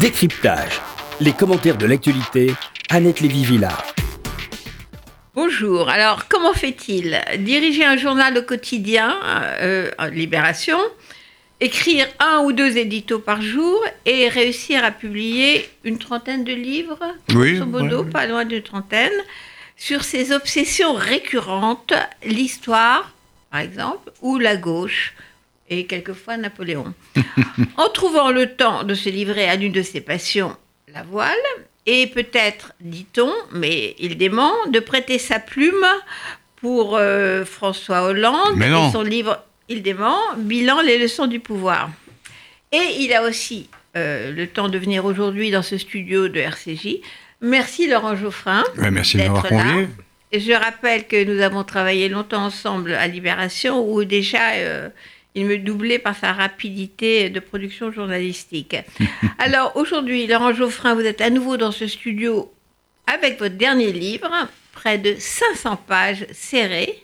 Décryptage. Les commentaires de l'actualité, Annette Lévy-Villard. Bonjour. Alors, comment fait-il? Diriger un journal au quotidien, euh, Libération, écrire un ou deux éditos par jour et réussir à publier une trentaine de livres, Oui, modo, ouais. pas loin d'une trentaine, sur ses obsessions récurrentes, l'histoire, par exemple, ou la gauche, et quelquefois Napoléon. en trouvant le temps de se livrer à l'une de ses passions, la voile, et peut-être, dit-on, mais il dément, de prêter sa plume pour euh, François Hollande Mais et son livre Il dément, bilan les leçons du pouvoir. Et il a aussi euh, le temps de venir aujourd'hui dans ce studio de RCJ. Merci Laurent Geoffrin. Ouais, merci de m'avoir convié. Je rappelle que nous avons travaillé longtemps ensemble à Libération, où déjà euh, il me doublait par sa rapidité de production journalistique. Alors aujourd'hui, Laurent Geoffrin, vous êtes à nouveau dans ce studio avec votre dernier livre, près de 500 pages serrées.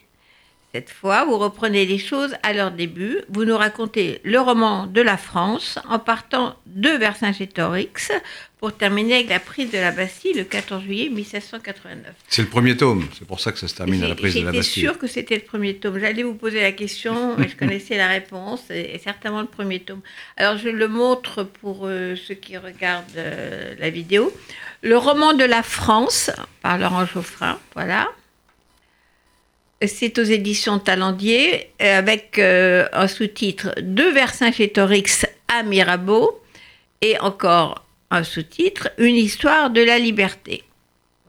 Cette fois, vous reprenez les choses à leur début. Vous nous racontez le roman de la France en partant de Vercingétorix pour terminer avec la prise de la Bastille le 14 juillet 1789. C'est le premier tome, c'est pour ça que ça se termine à la prise de la J'étais Bastille. sûre que c'était le premier tome. J'allais vous poser la question, mais je connaissais la réponse, et, et certainement le premier tome. Alors je le montre pour euh, ceux qui regardent euh, la vidéo. Le roman de la France, par Laurent Geoffrin, voilà. C'est aux éditions Talendier, euh, avec euh, un sous-titre De Vercingétorix à Mirabeau, et encore un sous-titre Une histoire de la liberté.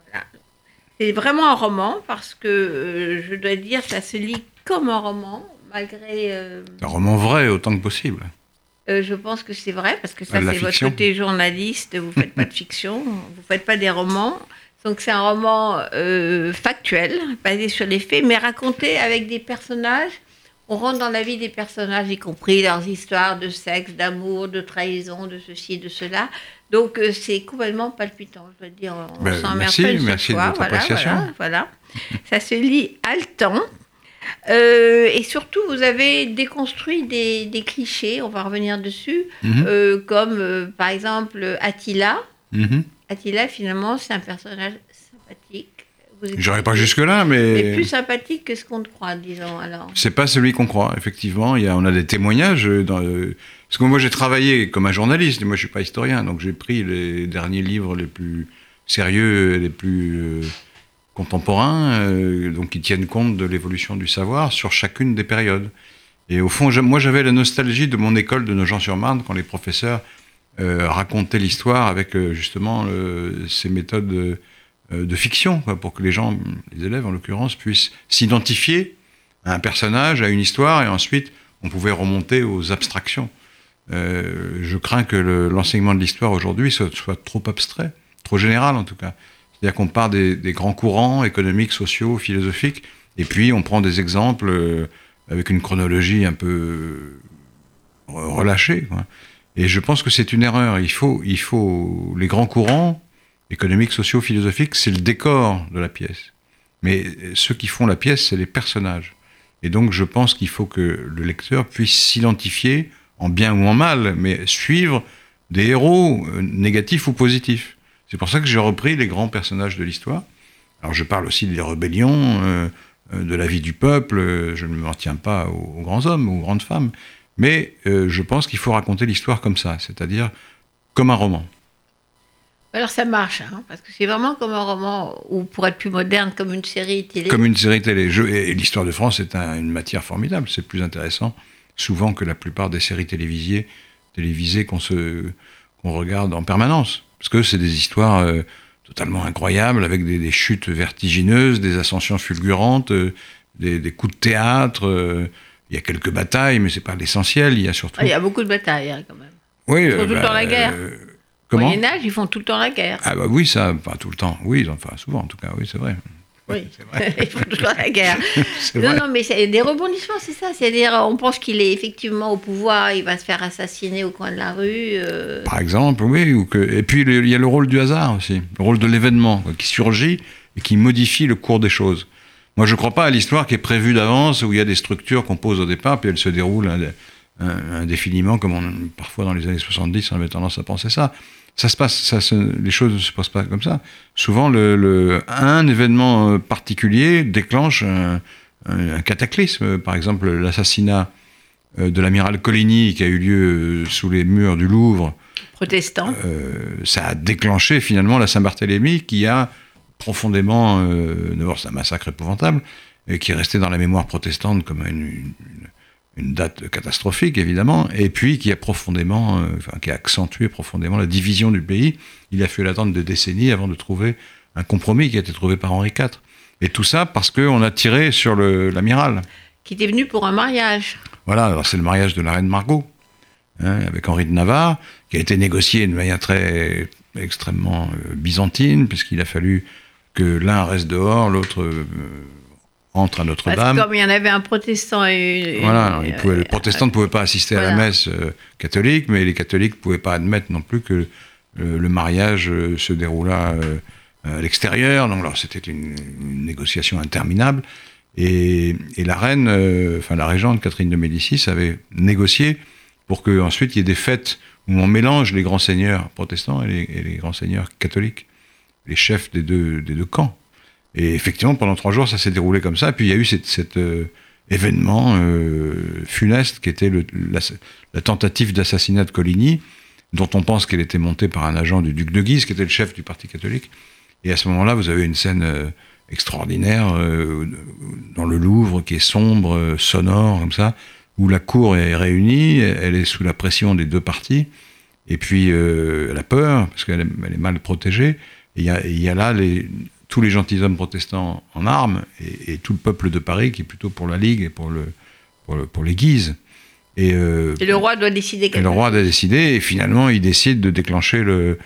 Voilà. C'est vraiment un roman parce que euh, je dois dire ça se lit comme un roman malgré euh, Un roman vrai autant que possible. euh, je pense que c'est vrai parce que ça c'est votre côté journaliste vous faites pas de fiction vous faites pas des romans donc c'est un roman factuel basé sur les faits mais raconté avec des personnages on rentre dans la vie des personnages y compris leurs histoires de sexe d'amour de trahison de ceci de cela donc euh, c'est complètement palpitant je dois dire on Ben, merci, une seule merci de votre voilà, appréciation. voilà, voilà. ça se lit haletant euh, et surtout, vous avez déconstruit des, des clichés, on va revenir dessus, Mhm. euh, comme euh, par exemple Attila. Mhm. Attila, finalement, c'est un personnage sympathique. J'irai pas jusque-là, Mais mais plus sympathique que ce qu'on croit, disons alors. c'est pas celui qu'on croit, effectivement. Il y a, on a des témoignages. euh, Dans, euh, parce que moi, j'ai travaillé comme un journaliste, moi, je suis pas historien, donc j'ai pris les derniers livres les plus sérieux, les plus euh, contemporains, euh, donc qui tiennent compte de l'évolution du savoir sur chacune des périodes. Et au fond, moi, j'avais la nostalgie de mon école de Nogent-sur-Marne quand les professeurs racontaient l'histoire avec justement ces méthodes de fiction, pour que les gens, les élèves en l'occurrence, puissent s'identifier à un personnage, à une histoire, et ensuite on pouvait remonter aux abstractions. Euh, je crains que le- l'enseignement de l'histoire aujourd'hui soit, trop abstrait, trop général en tout cas. C'est-à-dire qu'on part des, grands courants économiques, sociaux, philosophiques, et puis on prend des exemples euh, avec une chronologie un peu euh, relâchée. Et je pense que c'est une erreur. Il faut, il faut les grands courants économiques, sociaux, philosophiques, c'est le décor de la pièce. Mais ceux qui font la pièce, c'est les personnages. Et donc, je pense qu'il faut que le lecteur puisse s'identifier, en bien ou en mal, mais suivre des héros euh, négatifs ou positifs. C'est pour ça que j'ai repris les grands personnages de l'histoire. Alors, je parle aussi des rébellions, euh, euh, de la vie du peuple. Je ne m'en tiens pas aux, grands hommes, aux grandes femmes. Mais je pense qu'il faut raconter l'histoire comme ça, c'est-à-dire comme un roman. Alors ça marche, hein, parce que c'est vraiment comme un roman, ou pour être plus moderne, comme une série télé. Comme une série télé. Je- et et l'histoire de France est un- une matière formidable. C'est plus intéressant souvent que la plupart des séries télévisées, télévisées qu'on se qu'on regarde en permanence. Parce que c'est des histoires euh, totalement incroyables, avec des, des chutes vertigineuses, des ascensions fulgurantes, euh, des, des coups de théâtre. euh, il y a quelques batailles, mais c'est pas l'essentiel. Il y a surtout. Ah, Il y a beaucoup de batailles hein, quand même. oui, font tout le temps la guerre. Euh, Au comment Moyen Âge, ils font tout le temps la guerre. Ah bah oui, ça, pas tout le temps. Oui, enfin souvent en tout cas. Oui, c'est vrai. Oui, c'est vrai. ils font tout le temps la guerre. Non, vrai. non, mais c'est des rebondissements, c'est ça. C'est-à-dire, on pense qu'il est effectivement au pouvoir, il va se faire assassiner au coin de la rue. euh, Par exemple, oui. Ou que... Et puis, il y a le rôle du hasard aussi, le rôle de l'événement qui surgit et qui modifie le cours des choses. Moi, je ne crois pas à l'histoire qui est prévue d'avance, où il y a des structures qu'on pose au départ, puis elles se déroulent un, défilement, comme on, parfois dans les années 70, on avait tendance à penser ça. Ça se passe, ça les choses ne se passent pas comme ça. Souvent, le, un événement euh, particulier déclenche un, cataclysme. Par exemple, l'assassinat euh, de l'amiral Coligny qui a eu lieu euh, sous les murs du Louvre. Protestant. ça a déclenché finalement la Saint-Barthélemy qui a profondément. D'abord, c'est un massacre épouvantable, et qui est resté dans la mémoire protestante comme une une date catastrophique évidemment, et puis qui a profondément, euh, enfin, qui a accentué profondément la division du pays. Il a fallu attendre des décennies avant de trouver un compromis qui a été trouvé par Henri IV. Et tout ça parce qu'on a tiré sur l'amiral. Qui était venu pour un mariage. Voilà, alors c'est le mariage de la reine Margot, hein, avec Henri de Navarre, qui a été négocié de manière très extrêmement euh, byzantine, puisqu'il a fallu que l'un reste dehors, l'autre euh, entre à Notre-Dame. Comme il y en avait un protestant et. Voilà, les protestants ne pouvaient pas assister à la messe euh, catholique, mais les catholiques ne pouvaient pas admettre non plus que euh, le mariage euh, se déroulât à l'extérieur. Donc, alors, c'était une, négociation interminable. Et, la reine, enfin, la régente Catherine de Médicis avait négocié pour qu'ensuite il y ait des fêtes où on mélange les grands seigneurs protestants et les, et les grands seigneurs catholiques, les chefs des deux, des deux camps. Et effectivement, pendant trois jours, ça s'est déroulé comme ça. Puis il y a eu cet euh, événement euh, funeste qui était la, tentative d'assassinat de Coligny, dont on pense qu'elle était montée par un agent du duc de Guise, qui était le chef du Parti catholique. Et à ce moment-là, vous avez une scène euh, extraordinaire dans le Louvre, qui est sombre, sonore, comme ça, où la cour est réunie, elle est sous la pression des deux partis, et puis elle a peur, parce qu'elle est, mal protégée. Il y a là les, tous les gentilshommes protestants en armes et, tout le peuple de Paris qui est plutôt pour la Ligue et pour, le, pour, les Guises. Euh, et, le roi doit décider. Et le roi doit décider et finalement il décide de déclencher euh,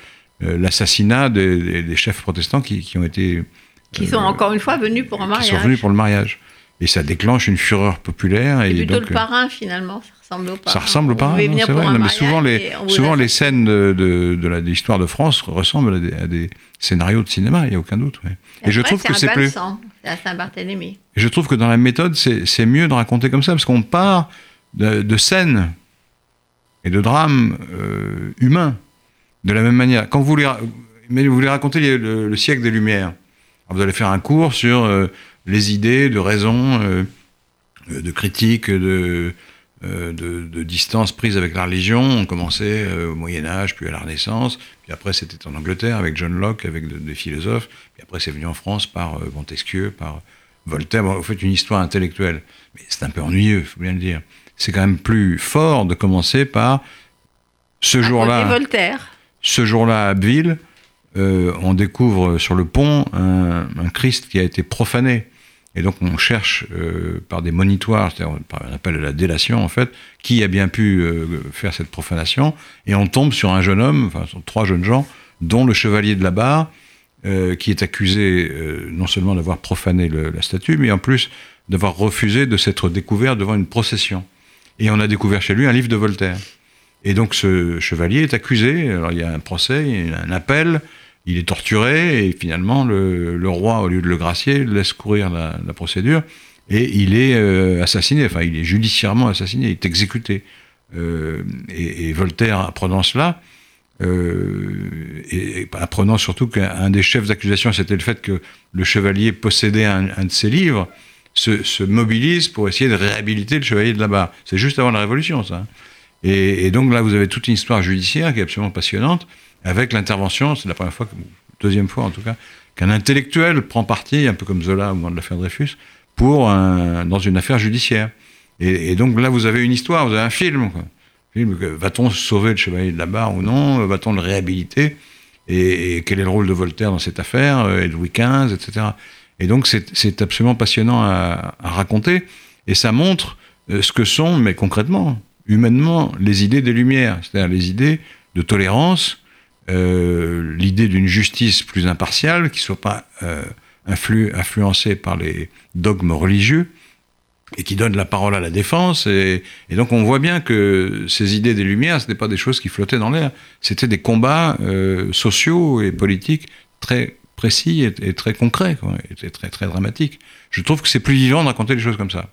l'assassinat des, chefs protestants qui, qui ont été... Qui sont encore une fois venus pour un mariage. Qui sont venus pour le mariage. Et ça déclenche une fureur populaire. Et, plutôt le parrain finalement, ça ressemble au parrain. Ça ressemble au parrain, c'est vrai. mais souvent les, souvent les scènes de, de, de l'histoire de France ressemblent à des, scénarios de cinéma, il n'y a aucun doute. Et, je trouve que c'est plus. C'est à Saint-Barthélemy. Et je trouve que dans la méthode, c'est mieux de raconter comme ça, parce qu'on part de, scènes et de drames euh, humains. De la même manière, quand vous voulez, mais vous voulez raconter le, siècle des Lumières, vous allez faire un cours sur euh, les idées de raison, euh, de critique, de, euh, de, distance prise avec la religion. On commençait euh, au Moyen Âge, puis à la Renaissance, puis après c'était en Angleterre avec John Locke, avec des philosophes, puis après c'est venu en France par Montesquieu, par Voltaire. Bon, vous faites une histoire intellectuelle, mais c'est un peu ennuyeux, il faut bien le dire. C'est quand même plus fort de commencer par ce jour-là. Voltaire. Ce jour-là à Abbeville, on découvre sur le pont un, un Christ qui a été profané. Et donc on cherche euh, par des monitoires, c'est-à-dire par un appel de la délation en fait, qui a bien pu euh, faire cette profanation, et on tombe sur un jeune homme, enfin sur trois jeunes gens, dont le chevalier de la barre, euh, qui est accusé non seulement d'avoir profané la statue, mais en plus d'avoir refusé de s'être découvert devant une procession. Et on a découvert chez lui un livre de Voltaire. Et donc ce chevalier est accusé, alors il y a un procès, il y a un appel, il est torturé et finalement le, roi, au lieu de le gracier, laisse courir la, procédure et il est euh, assassiné, enfin il est judiciairement assassiné, il est exécuté. Euh, et, Voltaire, apprenant cela, euh, et, apprenant surtout qu'un des chefs d'accusation, c'était le fait que le chevalier possédait un, de ses livres, se, mobilise pour essayer de réhabiliter le chevalier de là-bas. C'est juste avant la Révolution, ça. Et, donc là, vous avez toute une histoire judiciaire qui est absolument passionnante avec l'intervention, c'est la première fois, deuxième fois en tout cas, qu'un intellectuel prend parti, un peu comme Zola au moment de l'affaire Dreyfus, pour dans une affaire judiciaire. Et, donc là, vous avez une histoire, vous avez un film. Va-t-on sauver le chevalier de la barre ou non? Va-t-on le réhabiliter? Et, quel est le rôle de Voltaire dans cette affaire Et Louis XV, etc. Et donc c'est absolument passionnant à, à, raconter. Et ça montre euh, ce que sont, mais concrètement, humainement, les idées des Lumières, c'est-à-dire les idées de tolérance, euh, l'idée d'une justice plus impartiale, qui ne soit pas euh, influencée par les dogmes religieux, et qui donne la parole à la défense. Et, donc on voit bien que ces idées des Lumières, ce n'étaient pas des choses qui flottaient dans l'air, c'était des combats euh, sociaux et politiques très précis et, très concrets, et très, très dramatiques. Je trouve que c'est plus vivant de raconter des choses comme ça.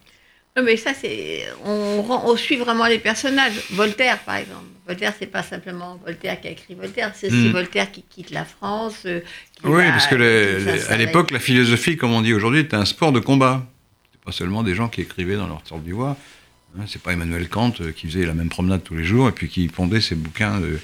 Non, mais ça, c'est. On, on, suit vraiment les personnages. Voltaire, par exemple. Voltaire, c'est pas simplement Voltaire qui a écrit Voltaire, c'est aussi hmm. Voltaire qui quitte la France. Euh, oui, parce que à l'époque, la philosophie, comme on dit aujourd'hui, était un sport de combat. C'était pas seulement des gens qui écrivaient dans leur tour d'ivoire. Hein, c'est pas Emmanuel Kant euh, qui faisait la même promenade tous les jours et puis qui pondait ses bouquins de,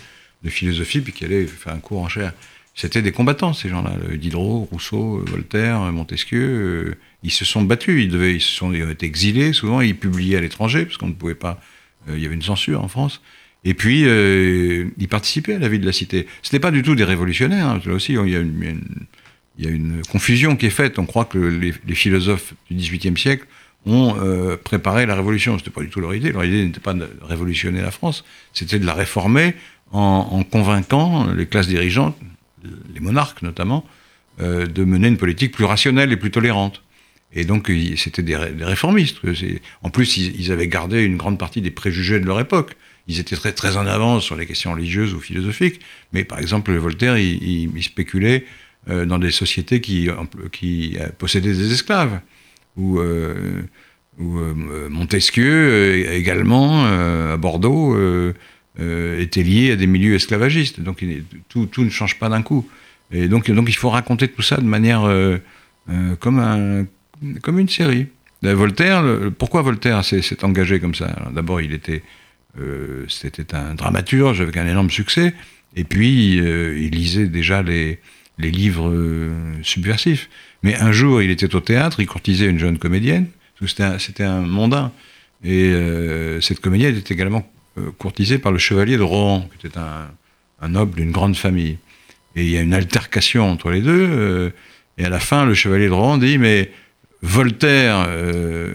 philosophie puis qui allait faire un cours en chair. C'était des combattants, ces gens-là. Diderot, Rousseau, Voltaire, Montesquieu. Euh, ils se sont battus. Ils, devaient, ils, se sont, ils été exilés souvent. Ils publiaient à l'étranger parce qu'on ne pouvait pas. il y avait une censure en France. Et puis, euh, ils participaient à la vie de la cité. Ce n'était pas du tout des révolutionnaires. Hein. Là aussi, il y, a une, il y, a une, confusion qui est faite. On croit que les, philosophes du XVIIIe siècle ont euh, préparé la révolution. Ce n'était pas du tout leur idée. Leur idée n'était pas de révolutionner la France, c'était de la réformer en, en, convainquant les classes dirigeantes, les monarques notamment, euh, de mener une politique plus rationnelle et plus tolérante. Et donc, c'était des, des, réformistes. En plus, ils, avaient gardé une grande partie des préjugés de leur époque ils étaient très, très en avance sur les questions religieuses ou philosophiques, mais par exemple, Voltaire, il, spéculait euh, dans des sociétés qui, qui euh, possédaient des esclaves, ou, euh, Montesquieu également, à Bordeaux, était lié à des milieux esclavagistes. Donc tout, tout ne change pas d'un coup. Et donc, donc il faut raconter tout ça de manière comme, un, comme une série. Voltaire, pourquoi Voltaire s'est engagé comme ça? D'abord, il était euh, c'était un dramaturge avec un énorme succès. Et puis, euh, il lisait déjà les, livres euh, subversifs. Mais un jour, il était au théâtre, il courtisait une jeune comédienne, c'était un, mondain. Et cette comédienne était également courtisée par le chevalier de Rohan, qui était un noble d'une grande famille. Et il y a une altercation entre les deux. et à la fin, le chevalier de Rohan dit Mais Voltaire, euh,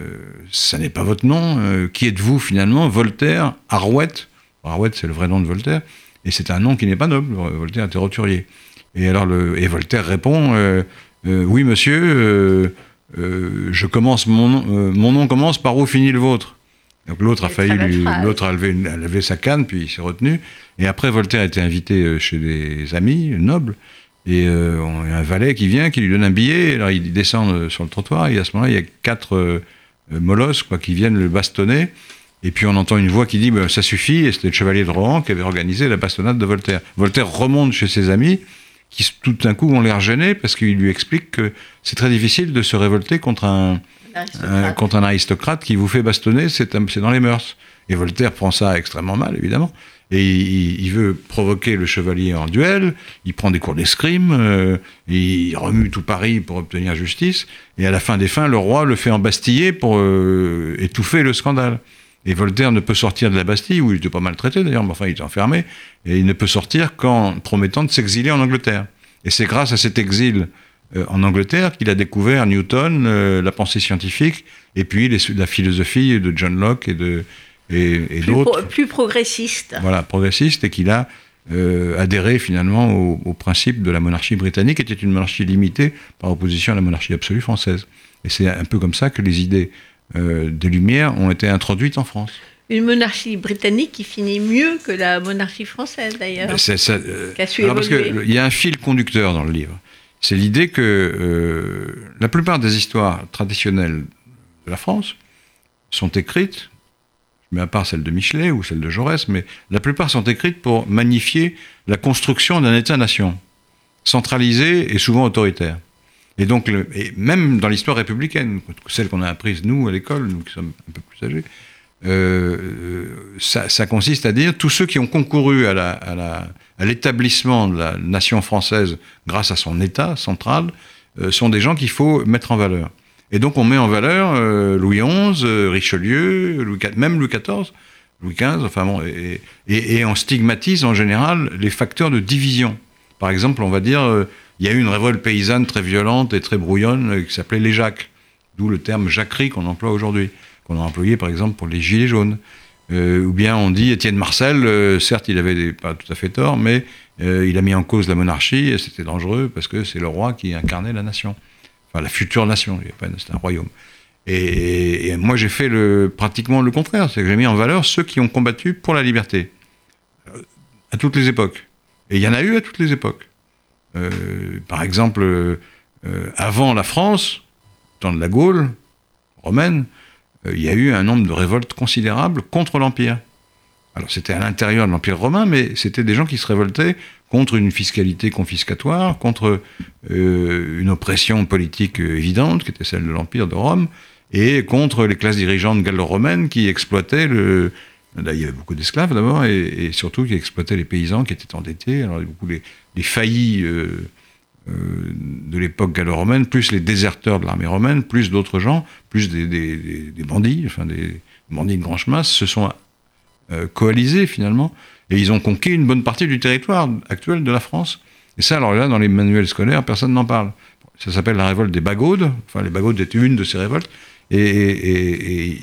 ça n'est pas votre nom. Euh, qui êtes-vous finalement? Voltaire, Arouette. Arouette, c'est le vrai nom de Voltaire. Et c'est un nom qui n'est pas noble. Voltaire était roturier. Et alors, le, et Voltaire répond euh, Oui, monsieur, je commence mon, mon nom commence par où finit le vôtre? Donc l'autre a failli l'autre a a levé, sa canne, puis il s'est retenu. Et après, Voltaire a été invité chez des amis nobles. Et euh, on a un valet qui vient, qui lui donne un billet, alors il descend euh, sur le trottoir, et à ce moment-là, il y a quatre euh, molosses quoi, qui viennent le bastonner. Et puis on entend une voix qui dit bah, ça suffit, et c'était le chevalier de Rohan qui avait organisé la bastonnade de Voltaire. Voltaire remonte chez ses amis, qui tout d'un coup ont l'air gênés parce qu'il lui explique que c'est très difficile de se révolter contre un, contre un aristocrate qui vous fait bastonner, c'est dans les mœurs. Et Voltaire prend ça extrêmement mal, évidemment et il, veut provoquer le chevalier en duel, il prend des cours d'escrime, euh, il remue tout Paris pour obtenir justice, et à la fin des fins, le roi le fait embastiller pour euh, étouffer le scandale. Et Voltaire ne peut sortir de la Bastille, où il était pas maltraité d'ailleurs, mais enfin il était enfermé, et il ne peut sortir qu'en promettant de s'exiler en Angleterre. Et c'est grâce à cet exil euh, en Angleterre qu'il a découvert Newton, la pensée scientifique, et puis la philosophie de John Locke et de, et, d'autres. plus progressiste. Voilà, progressiste, et qu'il a euh, adhéré finalement au, principe de la monarchie britannique, qui était une monarchie limitée par opposition à la monarchie absolue française. Et c'est un peu comme ça que les idées euh, des Lumières ont été introduites en France. Une monarchie britannique qui finit mieux que la monarchie française d'ailleurs. Euh, parce qu'il y a un fil conducteur dans le livre. C'est l'idée que la plupart des histoires traditionnelles de la France sont écrites mais à part celle de Michelet ou celle de Jaurès, mais la plupart sont écrites pour magnifier la construction d'un État-nation, centralisé et souvent autoritaire. Et donc, et même dans l'histoire républicaine, celle qu'on a apprise nous à l'école, nous qui sommes un peu plus âgés, euh, ça, consiste à dire tous ceux qui ont concouru à l'établissement de la nation française grâce à son État central euh, sont des gens qu'il faut mettre en valeur. Et donc on met en valeur euh, Louis XI, euh, Richelieu, Louis même Louis XIV, Louis XV, enfin bon, et, et, on stigmatise en général les facteurs de division. Par exemple, on va dire, euh, il y a eu une révolte paysanne très violente et très brouillonne qui s'appelait les Jacques, d'où le terme jacquerie qu'on emploie aujourd'hui, qu'on a employé par exemple pour les Gilets jaunes. ou bien on dit Étienne Marcel, certes il avait pas tout à fait tort, mais il a mis en cause la monarchie et c'était dangereux parce que c'est le roi qui incarnait la nation enfin la future nation, c'est un royaume. Et, moi j'ai fait pratiquement le contraire, c'est que j'ai mis en valeur ceux qui ont combattu pour la liberté, euh, à toutes les époques. Et il y en a eu à toutes les époques. Euh, par exemple, euh, avant la France, temps de la Gaule romaine, il y a eu un nombre de révoltes considérables contre l'Empire. Alors c'était à l'intérieur de l'Empire romain, mais c'était des gens qui se révoltaient contre une fiscalité confiscatoire, contre une oppression politique évidente, qui était celle de l'Empire de Rome, et contre les classes dirigeantes gallo-romaines qui exploitaient le, il y avait beaucoup d'esclaves d'abord, et, surtout qui exploitaient les paysans qui étaient endettés. Alors, beaucoup les, faillis euh, euh, de l'époque gallo-romaine, plus les déserteurs de l'armée romaine, plus d'autres gens, plus des, bandits, enfin des bandits de grand masse, se sont euh, coalisés finalement, et ils ont conquis une bonne partie du territoire actuel de la France. Et ça, alors là, dans les manuels scolaires, personne n'en parle. Ça s'appelle la révolte des Bagaudes. Enfin, les Bagaudes étaient une de ces révoltes. Et,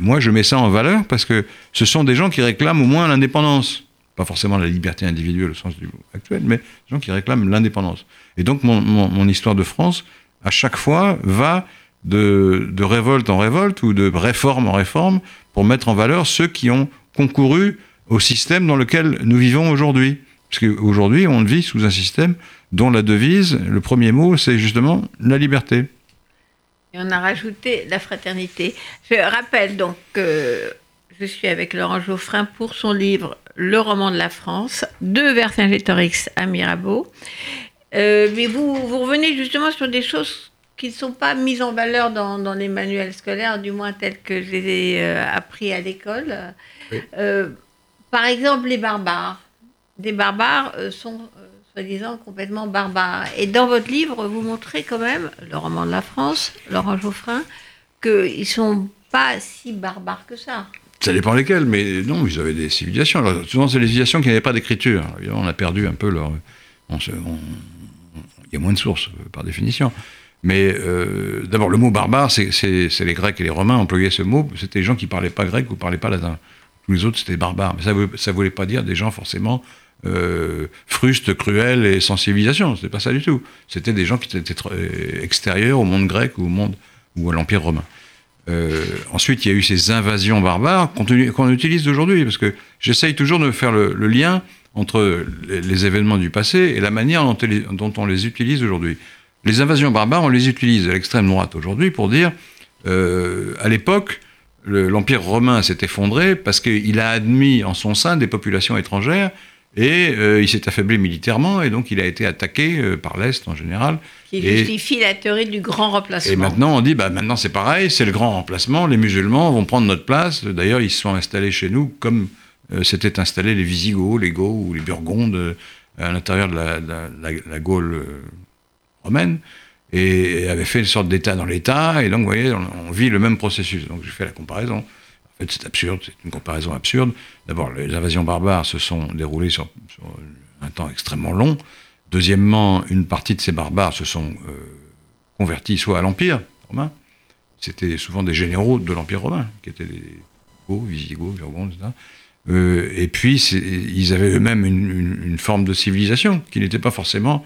moi, je mets ça en valeur parce que ce sont des gens qui réclament au moins l'indépendance. Pas forcément la liberté individuelle au sens du actuel, mais des gens qui réclament l'indépendance. Et donc, mon, histoire de France, à chaque fois, va de, révolte en révolte ou de réforme en réforme pour mettre en valeur ceux qui ont concouru au système dans lequel nous vivons aujourd'hui. Parce qu'aujourd'hui, on vit sous un système dont la devise, le premier mot, c'est justement la liberté. Et on a rajouté la fraternité. Je rappelle donc que je suis avec Laurent Geoffrin pour son livre Le roman de la France, de Vercingétorix à Mirabeau. Euh, mais vous, vous revenez justement sur des choses qui ne sont pas mises en valeur dans, les manuels scolaires, du moins tels que je les ai euh, appris à l'école. Euh, par exemple, les barbares. Des barbares sont soi-disant complètement barbare. Et dans votre livre, vous montrez quand même, le roman de la France, Laurent Geoffrin, qu'ils ne sont pas si barbares que ça. Ça dépend lesquels, mais non, ils avaient des civilisations. Alors, souvent, c'est les civilisations qui n'avaient pas d'écriture. On a perdu un peu leur. Il y a moins de sources, euh, par définition. Mais euh, d'abord, le mot barbare, c'est les Grecs et les Romains employaient ce mot. C'était des gens qui ne parlaient pas grec ou ne parlaient pas latin. Tous les autres, c'était barbares. Mais ça ne voulait pas dire des gens forcément euh, fruste, cruel et sans civilisation. C'était pas ça du tout. C'était des gens qui étaient euh, extérieurs au monde grec ou au monde ou à l'Empire romain. Euh, ensuite, il y a eu ces invasions barbares qu'on utilise aujourd'hui, parce que j'essaye toujours de faire le, lien entre les, événements du passé et la manière dont, on les utilise aujourd'hui. Les invasions barbares, on les utilise à l'extrême droite aujourd'hui pour dire, à l'époque, l'Empire romain s'est effondré parce qu'il a admis en son sein des populations étrangères et euh, il s'est affaibli militairement, et donc il a été attaqué euh, par l'Est en général. Qui justifie la théorie du grand remplacement. Et maintenant, on dit, bah, maintenant c'est pareil, c'est le grand remplacement, les musulmans vont prendre notre place. D'ailleurs, ils se sont installés chez nous comme euh, s'étaient installés les Visigoths, les Goths ou les Burgondes à l'intérieur de la, Gaule romaine, et, avaient fait une sorte d'État dans l'État, et donc, vous voyez, on, vit le même processus. Donc, je fais la comparaison c'est absurde, c'est une comparaison absurde. D'abord, les invasions barbares se sont déroulées sur, un temps extrêmement long. Deuxièmement, une partie de ces barbares se sont euh, convertis soit à l'Empire romain, c'était souvent des généraux de l'Empire romain, qui étaient des Goths, Visigoths, Burgondes, etc. Euh, et puis, ils avaient eux-mêmes une, forme de civilisation qui n'était pas forcément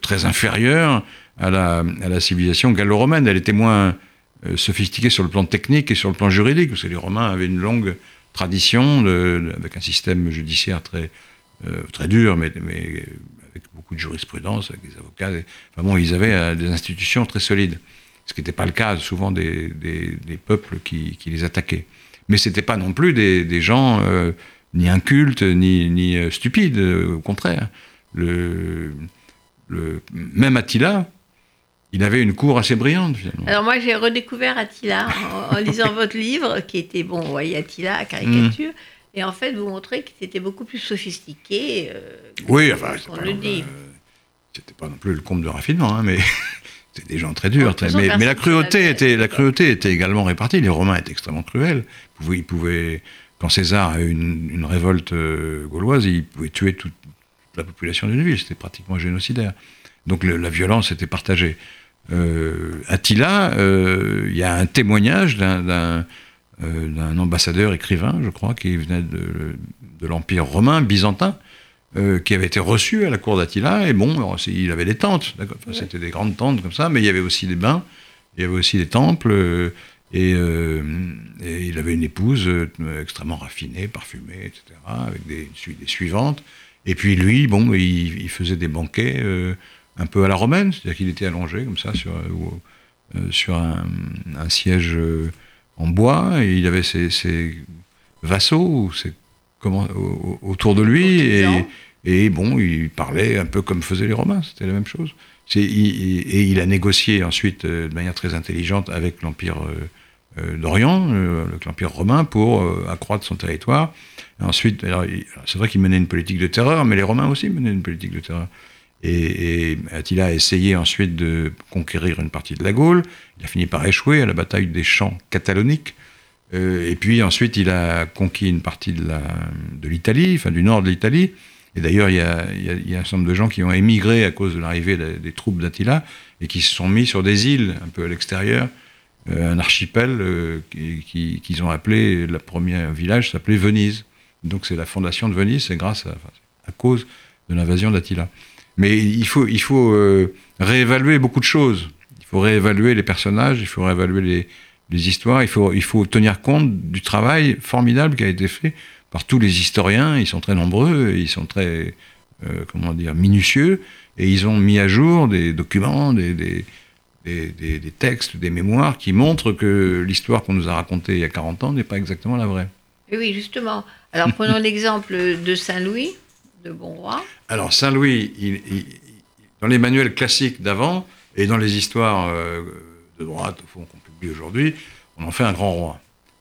très inférieure à la, à la civilisation gallo-romaine. Elle était moins euh, sophistiqué sur le plan technique et sur le plan juridique, parce que les Romains avaient une longue tradition avec un système judiciaire très, euh, très dur, mais, mais, avec beaucoup de jurisprudence, avec des avocats. Enfin bon, ils avaient euh, des institutions très solides, ce qui n'était pas le cas souvent des, des, peuples qui, qui, les attaquaient. Mais ce n'étaient pas non plus des, gens ni incultes, ni, ni stupides, au contraire. Le, le, même Attila, il avait une cour assez brillante finalement. Alors moi j'ai redécouvert Attila en, lisant votre livre qui était bon, vous voyez Attila à caricature. Et en fait, vous montrez qu'il était beaucoup plus sophistiqué. Euh, oui, enfin, on le dit. Euh, c'était pas non plus le comble de raffinement, hein, mais c'était des gens très durs. mais, la cruauté était, la cruauté était également répartie. Les Romains étaient extrêmement cruels. Ils pouvaient, quand César a eu une, révolte euh, gauloise, il pouvait tuer toute la population d'une ville. C'était pratiquement génocidaire. Donc la violence était partagée. Euh, Attila, euh, il y a un témoignage d'un euh, ambassadeur écrivain, je crois, qui venait de, l'Empire romain, byzantin, qui avait été reçu à la cour d'Attila. Et bon, il avait des tentes, c'était des grandes tentes comme ça, mais il y avait aussi des bains, il y avait aussi des temples. Et, il avait une épouse extrêmement raffinée, parfumée, etc., avec des, des suivantes. Et puis lui, bon, il, il faisait des banquets un peu à la romaine, c'est-à-dire qu'il était allongé comme ça sur, euh, euh, sur un, siège euh, en bois, et il avait ses, ses vassaux ses, comment, autour de lui, et, et, bon, il parlait un peu comme faisaient les Romains, c'était la même chose. Il, et il a négocié ensuite de manière très intelligente avec l'Empire d'Orient, l'Empire romain, pour accroître son territoire. ensuite, c'est vrai qu'il menait une politique de terreur, mais les Romains aussi menaient une politique de terreur. Et, Attila a essayé ensuite de conquérir une partie de la Gaule. Il a fini par échouer à la bataille des champs cataloniques. Euh, et puis ensuite, il a conquis une partie de l'Italie, enfin du nord de l'Italie. Et d'ailleurs, il, y a, un certain nombre de gens qui ont émigré à cause de l'arrivée des troupes d'Attila et qui se sont mis sur des îles un peu à l'extérieur, euh, un archipel euh, qu'ils ont appelé, le premier village s'appelait Venise. Donc c'est la fondation de Venise, c'est grâce à, cause de l'invasion d'Attila. Mais il faut, il faut euh, réévaluer beaucoup de choses. Il faut réévaluer les personnages, il faut réévaluer les, histoires, il faut, il faut tenir compte du travail formidable qui a été fait par tous les historiens. Ils sont très nombreux, ils sont très, euh, comment dire, minutieux, et ils ont mis à jour des documents, des, des, des textes, des mémoires qui montrent que l'histoire qu'on nous a racontée il y a 40 ans n'est pas exactement la vraie. Oui, justement. Alors prenons l'exemple de Saint-Louis de Bonroi. Alors Saint-Louis, dans les manuels classiques d'avant et dans les histoires euh, de droite au fond qu'on publie aujourd'hui, on en fait un grand roi.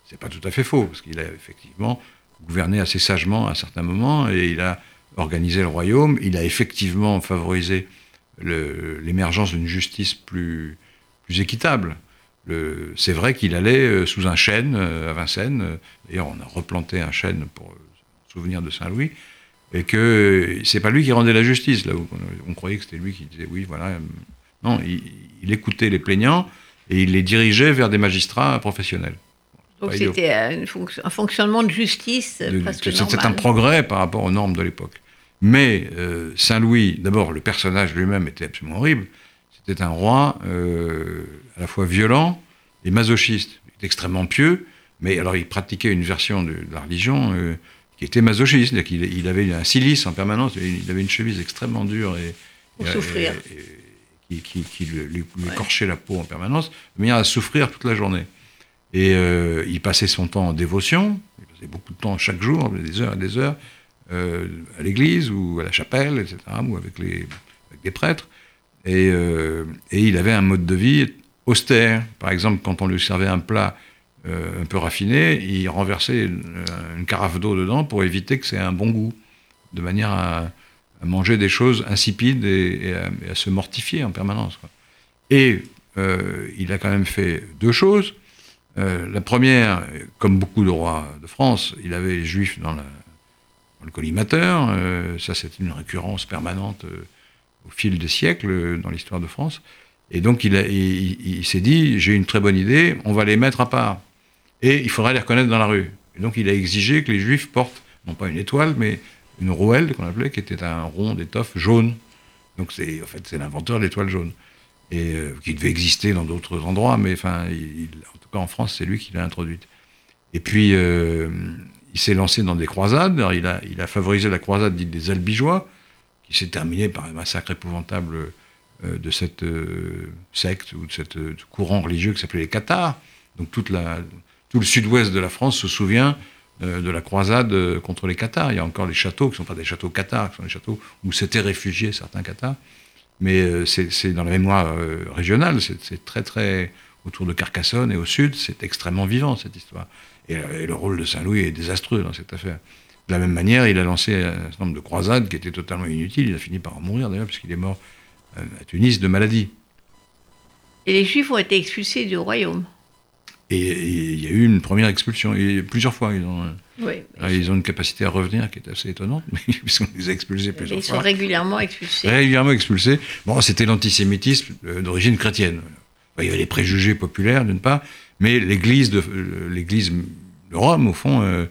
C'est pas tout à fait faux parce qu'il a effectivement gouverné assez sagement à certains moments et il a organisé le royaume. Il a effectivement favorisé l'émergence d'une justice plus, plus équitable. C'est vrai qu'il allait euh, sous un chêne euh, à Vincennes. D'ailleurs, on a replanté un chêne pour souvenir de Saint-Louis et que c'est pas lui qui rendait la justice. Là où on, croyait que c'était lui qui disait oui, voilà. Non, il, écoutait les plaignants et il les dirigeait vers des magistrats professionnels. Donc c'était un, fonctionnement de justice C'était un progrès par rapport aux normes de l'époque. Mais euh, Saint-Louis, d'abord, le personnage lui-même était absolument horrible. C'était un roi euh, à la fois violent et masochiste. Il était extrêmement pieux, mais alors il pratiquait une version de, la religion euh, qui était masochiste, il, il, avait un silice en permanence, il avait une chemise extrêmement dure et, Pour souffrir. qui, lui, écorchait la peau en permanence, mais à souffrir toute la journée. Et il passait son temps en dévotion, il passait beaucoup de temps chaque jour, des heures et des heures, euh, à l'église ou à la chapelle, etc., ou avec, les, prêtres. Et, euh, et, il avait un mode de vie austère. Par exemple, quand on lui servait un plat euh, un peu raffiné, il renversait une, carafe d'eau dedans pour éviter que c'est un bon goût, de manière à, manger des choses insipides et, à, se mortifier en permanence. Et il a quand même fait deux choses. La première, comme beaucoup de rois de France, il avait les juifs dans, le collimateur. ça, c'est une récurrence permanente au fil des siècles dans l'histoire de France. Et donc, il, il s'est dit, j'ai une très bonne idée, on va les mettre à part et il faudra les reconnaître dans la rue. Et donc il a exigé que les juifs portent, non pas une étoile, mais une rouelle qu'on appelait, qui était un rond d'étoffe jaune. Donc c'est en fait c'est l'inventeur de l'étoile jaune et euh, qui devait exister dans d'autres endroits, mais enfin en tout cas en France c'est lui qui l'a introduite. Et puis euh, il s'est lancé dans des croisades. il a favorisé la croisade dite des Albigeois, qui s'est terminée par un massacre épouvantable euh, de cette secte ou de ce courant religieux qui s'appelait les Cathares. Donc tout le sud-ouest de la France se souvient euh, de la croisade euh, contre les Cathares. Il y a encore les châteaux qui ne sont pas des châteaux cathares, qui sont des châteaux où s'étaient réfugiés certains cathares. Mais euh, c'est dans la mémoire régionale, c'est très très autour de Carcassonne et au sud, c'est extrêmement vivant cette histoire. Et, le rôle de Saint-Louis est désastreux dans cette affaire. De la même manière, il a lancé un certain nombre de croisades qui étaient totalement inutiles. Il a fini par en mourir d'ailleurs, puisqu'il est mort à Tunis de maladie. Et les Juifs ont été expulsés du royaume. Et il y a eu une première expulsion, et plusieurs fois. Ils ont, ils ont une capacité à revenir qui est assez étonnante, puisqu'on les a expulsés plusieurs fois. Ils sont régulièrement expulsés. Régulièrement expulsés. Bon, c'était l'antisémitisme euh, d'origine chrétienne. Il y avait les préjugés populaires, d'une part, mais l'Église de, euh, l'Église de Rome, au fond, euh,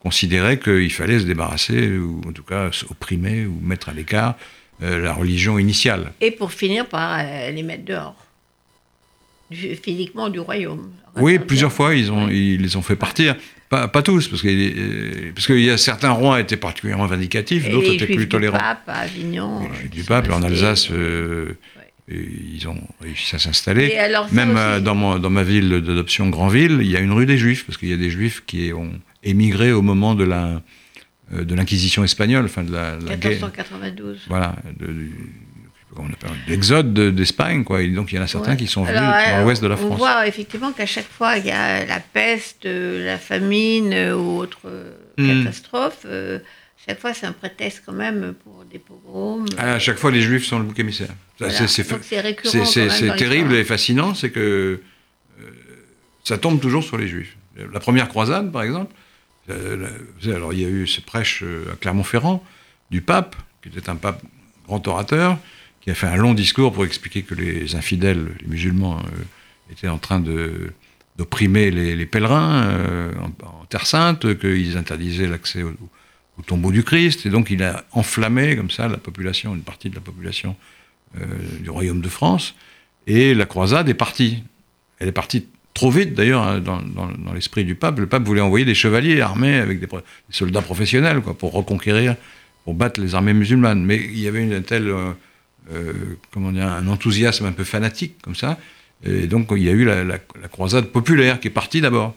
considérait qu'il fallait se débarrasser, ou en tout cas opprimer, ou mettre à l'écart la religion initiale. Et pour finir par les mettre dehors physiquement du royaume. Oui, plusieurs fois, ils, ont, ils les ont fait partir. Pas, pas tous, parce qu'il euh, parce y a certains rois étaient particulièrement vindicatifs, d'autres étaient plus tolérants. Du pape à Avignon. du pape, en Alsace, euh, ils ont réussi à s'installer. Même dans, dans, ma ville d'adoption Grandville, il y a une rue des Juifs, parce qu'il y a des Juifs qui ont émigré au moment de la de l'inquisition espagnole, enfin de la, la 1492. Voilà, de, l'exode d'Espagne, quoi. Et donc il y en a certains qui sont venus dans l'ouest de la France. On voit effectivement qu'à chaque fois il y a la peste, euh, la famine euh, ou autre euh, hmm. catastrophe. Chaque fois, c'est un prétexte quand même pour des pogroms. Ah, à chaque fois, les Juifs sont le bouc émissaire. C'est terrible et fascinant, c'est que ça tombe toujours sur les Juifs. La première croisade, par exemple, alors il y a eu ce prêche à Clermont-Ferrand du pape, qui était un pape grand orateur, qui a fait un long discours pour expliquer que les infidèles, les musulmans, euh, étaient en train d'opprimer les, pèlerins euh, en, Terre Sainte, qu'ils interdisaient l'accès au, tombeau du Christ, et donc il a enflammé comme ça la population, une partie de la population euh, du royaume de France, et la croisade est partie. Elle est partie trop vite d'ailleurs hein, dans, l'esprit du pape. Le pape voulait envoyer des chevaliers armés avec des, soldats professionnels quoi, pour reconquérir, pour battre les armées musulmanes. Mais il y avait une telle euh, comment dire, un enthousiasme un peu fanatique comme ça. Et donc il y a eu la, croisade populaire qui est partie d'abord.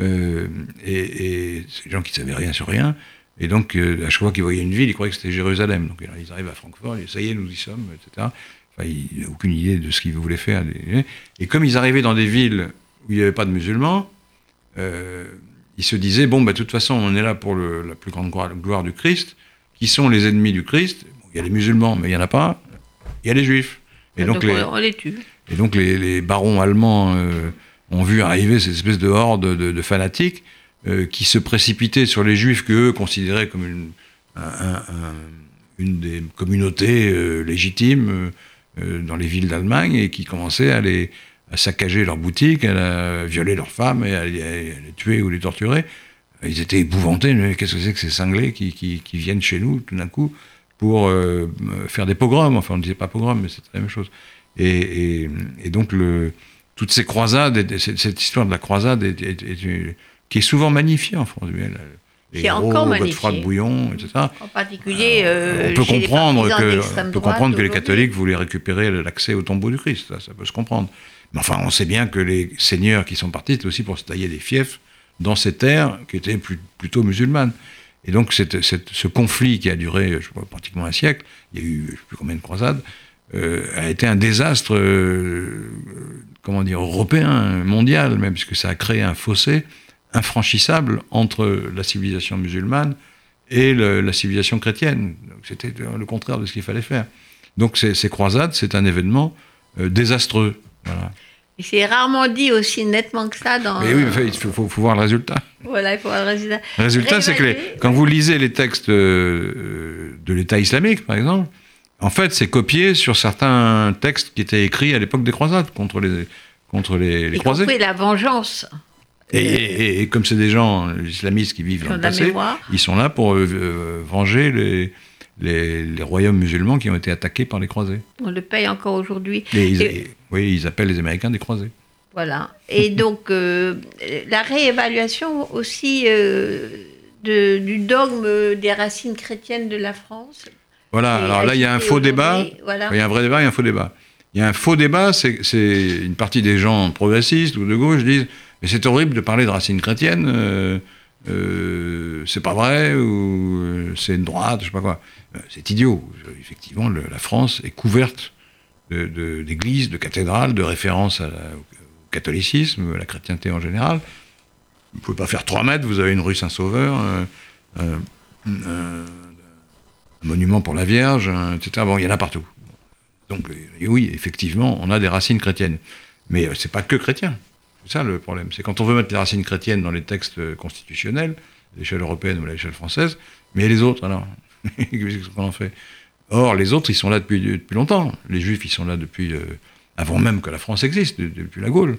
Euh, et, et ces gens qui ne savaient rien sur rien. Et donc, euh, à chaque fois qu'ils voyaient une ville, ils croyaient que c'était Jérusalem. Donc, ils arrivent à Francfort, et ça y est, nous y sommes, etc. Enfin, ils n'ont aucune idée de ce qu'ils voulaient faire. Et comme ils arrivaient dans des villes où il n'y avait pas de musulmans, ils se disaient bon, bah, de toute façon, on est là pour la plus grande gloire du Christ. Qui sont les ennemis du Christ? Il y a les musulmans, mais il n'y en a pas il y a les juifs. Et donc, les, on les tue. Et donc les, barons allemands euh, ont vu arriver cette espèce de horde de, fanatiques euh, qui se précipitaient sur les juifs qu'eux considéraient comme une, une des communautés euh, légitimes dans les villes d'Allemagne et qui commençaient à, les, à saccager leurs boutiques, à, violer leurs femmes et à, les tuer ou les torturer. Ils étaient épouvantés, qu'est-ce que c'est que ces cinglés qui, qui, qui viennent chez nous tout d'un coup pour euh, faire des pogroms? Enfin, on ne disait pas pogrom, mais c'est la même chose. Et, donc, le, toutes ces croisades, cette, histoire de la croisade, qui est souvent magnifiée en France. Les qui encore Godefroy de Bouillon, etc. En particulier, euh, on peut comprendre que, on peut comprendre que les catholiques voulaient récupérer l'accès au tombeau du Christ. Ça, ça, peut se comprendre. Mais enfin, on sait bien que les seigneurs qui sont partis, c'était aussi pour se tailler des fiefs dans ces terres qui étaient plutôt musulmanes. Et donc ce conflit qui a duré je crois, pratiquement un siècle, il y a eu je ne sais plus combien de croisades, euh, a été un désastre, euh, comment dire, européen, mondial même, puisque ça a créé un fossé infranchissable entre la civilisation musulmane et la civilisation chrétienne. C'était le contraire de ce qu'il fallait faire. Donc ces, croisades, c'est un événement euh, désastreux. Voilà. C'est rarement dit aussi nettement que ça dans. Mais oui, il faut, voir le résultat. Voilà, il faut voir le résultat. Le résultat, c'est que quand vous lisez les textes euh, de l'État islamique, par exemple, en fait, c'est copié sur certains textes qui étaient écrits à l'époque des croisades contre les, contre les, les croisés. la vengeance. Et, comme c'est des gens islamistes qui vivent dans le passé, ils sont là pour euh, euh, venger les, les, royaumes musulmans qui ont été attaqués par les croisés. On le paye encore aujourd'hui. Oui, ils appellent les Américains des croisés. Voilà. Et donc, euh, la réévaluation aussi euh, de, du dogme des racines chrétiennes de la France. Voilà, alors là, il y a un faux débat. Il y a un vrai débat et un faux débat. Il y a un faux débat, c'est une partie des gens progressistes ou de gauche disent Mais c'est horrible de parler de racines chrétiennes. Euh, euh, c'est pas vrai, ou euh, c'est une droite, je sais pas quoi. C'est idiot. Effectivement, la France est couverte d'églises, de, cathédrales, de références au catholicisme, à la chrétienté en général. Vous pouvez pas faire 3 mètres, vous avez une rue Saint-Sauveur, un, monument pour la Vierge, etc. Bon, il y en a partout. Donc, oui, effectivement, on a des racines chrétiennes. Mais c'est pas que chrétien. C'est ça le problème. C'est quand on veut mettre les racines chrétiennes dans les textes constitutionnels, à l'échelle européenne ou à l'échelle française, mais les autres, alors Qu'est-ce qu'on en fait? Or, les autres, ils sont là depuis, depuis longtemps. Les Juifs, ils sont là depuis euh, avant même que la France existe, depuis la Gaule.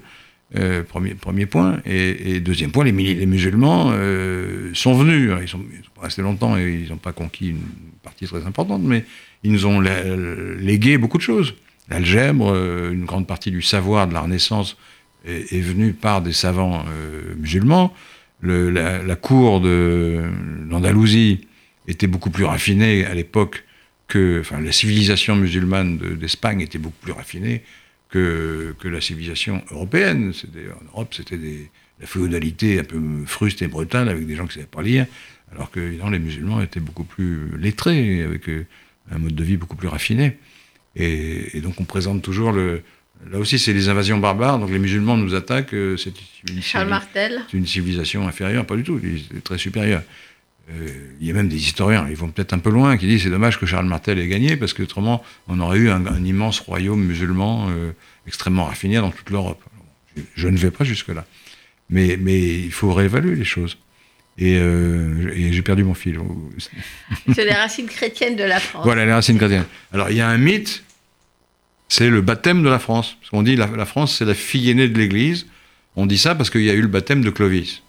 Euh, premier, premier point. Et, deuxième point, les, musulmans euh, sont venus. ils, sont, pas restés longtemps et ils n'ont pas conquis une partie très importante, mais ils nous ont légué beaucoup de choses. L'algèbre, une grande partie du savoir de la Renaissance est, venu par des savants euh, musulmans. la, cour de l'Andalousie était beaucoup plus raffinée à l'époque que enfin, la civilisation musulmane d'Espagne était beaucoup plus raffinée que, que la civilisation européenne. En Europe, c'était la féodalité un peu fruste et brutale avec des gens qui ne savaient pas lire, alors que les musulmans étaient beaucoup plus lettrés, avec euh, un mode de vie beaucoup plus raffiné. Et, donc on présente toujours le... Là aussi, c'est les invasions barbares, donc les musulmans nous attaquent, euh, c'est une, une civilisation inférieure, pas du tout, très supérieur. Euh, il y a même des historiens, ils vont peut-être un peu loin, qui disent c'est dommage que Charles Martel ait gagné, parce qu'autrement, on aurait eu un, immense royaume musulman euh, extrêmement raffiné dans toute l'Europe. Je, ne vais pas jusque-là. Mais, mais il faut réévaluer les choses. Et, et j'ai perdu mon fil. C'est les racines chrétiennes de la France. Voilà, les racines chrétiennes. Alors, il y a un mythe c'est le baptême de la France. Parce qu'on dit la, la France, c'est la fille aînée de l'Église. On dit ça parce qu'il y a eu le baptême de Clovis.